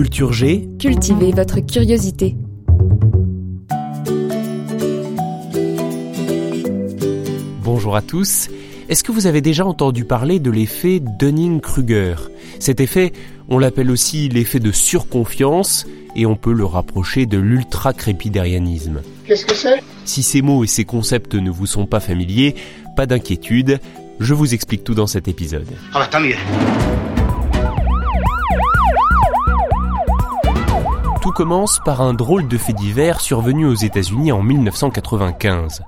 Culture G. Cultivez votre curiosité. Bonjour à tous. Est-ce que vous avez déjà entendu parler de l'effet Dunning-Kruger? Cet effet, on l'appelle aussi l'effet de surconfiance et on peut le rapprocher de l'ultra-crépidarianisme. Qu'est-ce que c'est? Si ces mots et ces concepts ne vous sont pas familiers, pas d'inquiétude, je vous explique tout dans cet épisode. Ah bah tant mieux. Commence par un drôle de fait divers survenu aux États-Unis en 1995.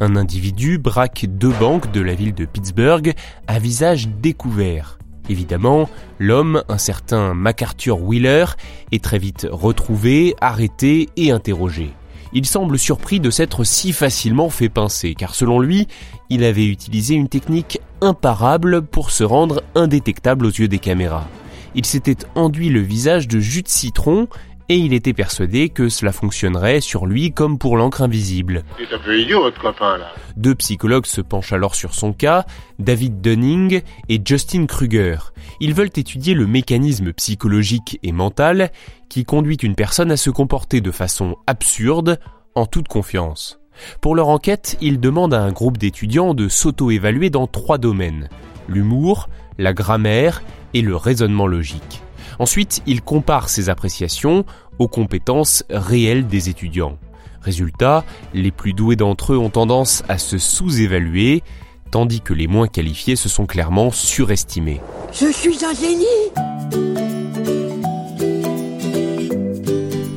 Un individu braque deux banques de la ville de Pittsburgh à visage découvert. Évidemment, l'homme, un certain MacArthur Wheeler, est très vite retrouvé, arrêté et interrogé. Il semble surpris de s'être si facilement fait pincer, car selon lui, il avait utilisé une technique imparable pour se rendre indétectable aux yeux des caméras. Il s'était enduit le visage de jus de citron et il était persuadé que cela fonctionnerait sur lui comme pour l'encre invisible. Il est un peu idiot votre copain là. Deux psychologues se penchent alors sur son cas, David Dunning et Justin Kruger. Ils veulent étudier le mécanisme psychologique et mental qui conduit une personne à se comporter de façon absurde, en toute confiance. Pour leur enquête, ils demandent à un groupe d'étudiants de s'auto-évaluer dans trois domaines. L'humour, la grammaire et le raisonnement logique. Ensuite, il compare ses appréciations aux compétences réelles des étudiants. Résultat, les plus doués d'entre eux ont tendance à se sous-évaluer, tandis que les moins qualifiés se sont clairement surestimés. Je suis un génie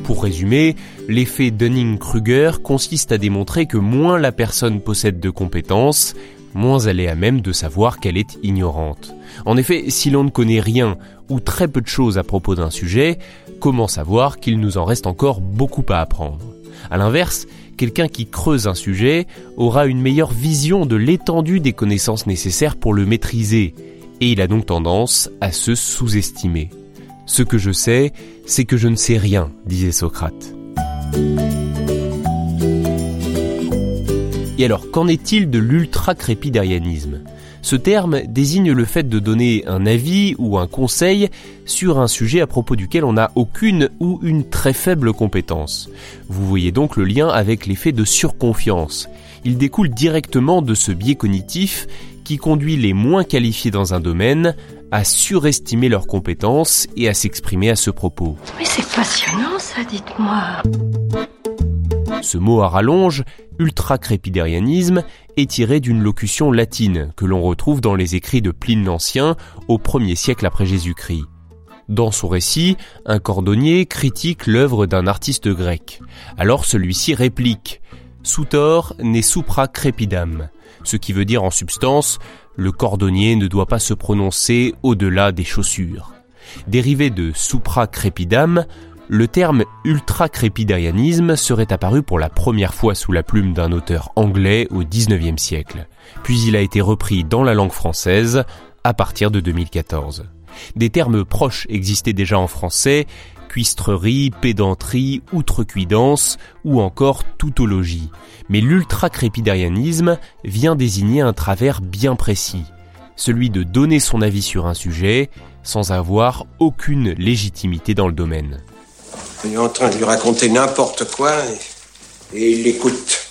Pour résumer, l'effet Dunning-Kruger consiste à démontrer que moins la personne possède de compétences, moins elle est à même de savoir qu'elle est ignorante. En effet, si l'on ne connaît rien ou très peu de choses à propos d'un sujet, comment savoir qu'il nous en reste encore beaucoup à apprendre? A l'inverse, quelqu'un qui creuse un sujet aura une meilleure vision de l'étendue des connaissances nécessaires pour le maîtriser, et il a donc tendance à se sous-estimer. Ce que je sais, c'est que je ne sais rien, disait Socrate. Et alors, qu'en est-il de l'ultra-crépidarianisme? Ce terme désigne le fait de donner un avis ou un conseil sur un sujet à propos duquel on n'a aucune ou une très faible compétence. Vous voyez donc le lien avec l'effet de surconfiance. Il découle directement de ce biais cognitif qui conduit les moins qualifiés dans un domaine à surestimer leurs compétences et à s'exprimer à ce propos. Mais c'est passionnant ça, dites-moi. Ce mot à rallonge, ultra-crépidarianisme, est tiré d'une locution latine que l'on retrouve dans les écrits de Pline l'Ancien au 1er siècle après Jésus-Christ. Dans son récit, un cordonnier critique l'œuvre d'un artiste grec. Alors celui-ci réplique Soutor ne supra crepidam, ce qui veut dire en substance le cordonnier ne doit pas se prononcer au-delà des chaussures. Dérivé de supra crepidam, le terme ultra-crépidarianisme serait apparu pour la première fois sous la plume d'un auteur anglais au XIXe siècle, puis il a été repris dans la langue française à partir de 2014. Des termes proches existaient déjà en français, cuistrerie, pédanterie, outrecuidance ou encore toutologie. Mais l'ultra-crépidarianisme vient désigner un travers bien précis, celui de donner son avis sur un sujet sans avoir aucune légitimité dans le domaine. Il est en train de lui raconter n'importe quoi et, et il l'écoute.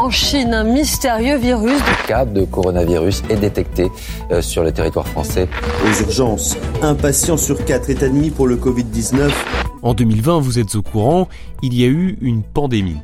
En Chine, un mystérieux virus. Le cas de coronavirus est détecté euh, sur le territoire français. Aux urgences, un patient sur quatre est admis pour le Covid-19. En 2020, vous êtes au courant, il y a eu une pandémie.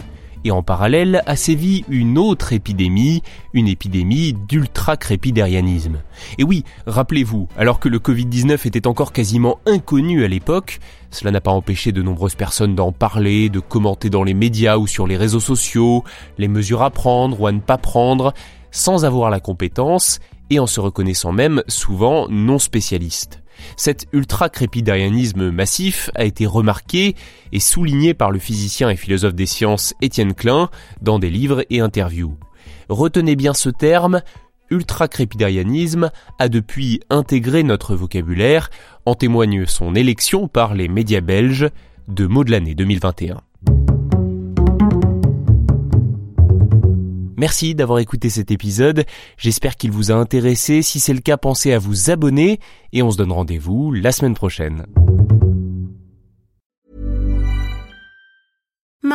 Et en parallèle a sévi une autre épidémie, une épidémie d'ultra-crépidarianisme. Et oui, rappelez-vous, alors que le Covid-19 était encore quasiment inconnu à l'époque, cela n'a pas empêché de nombreuses personnes d'en parler, de commenter dans les médias ou sur les réseaux sociaux, les mesures à prendre ou à ne pas prendre. sans avoir la compétence et en se reconnaissant même souvent non spécialiste. Cet ultra-crépidarianisme massif a été remarqué et souligné par le physicien et philosophe des sciences Étienne Klein dans des livres et interviews. Retenez bien ce terme, ultra-crépidarianisme a depuis intégré notre vocabulaire, en témoigne son élection par les médias belges de mots de l'année 2021. Merci d'avoir écouté cet épisode, j'espère qu'il vous a intéressé, si c'est le cas pensez à vous abonner et on se donne rendez-vous la semaine prochaine.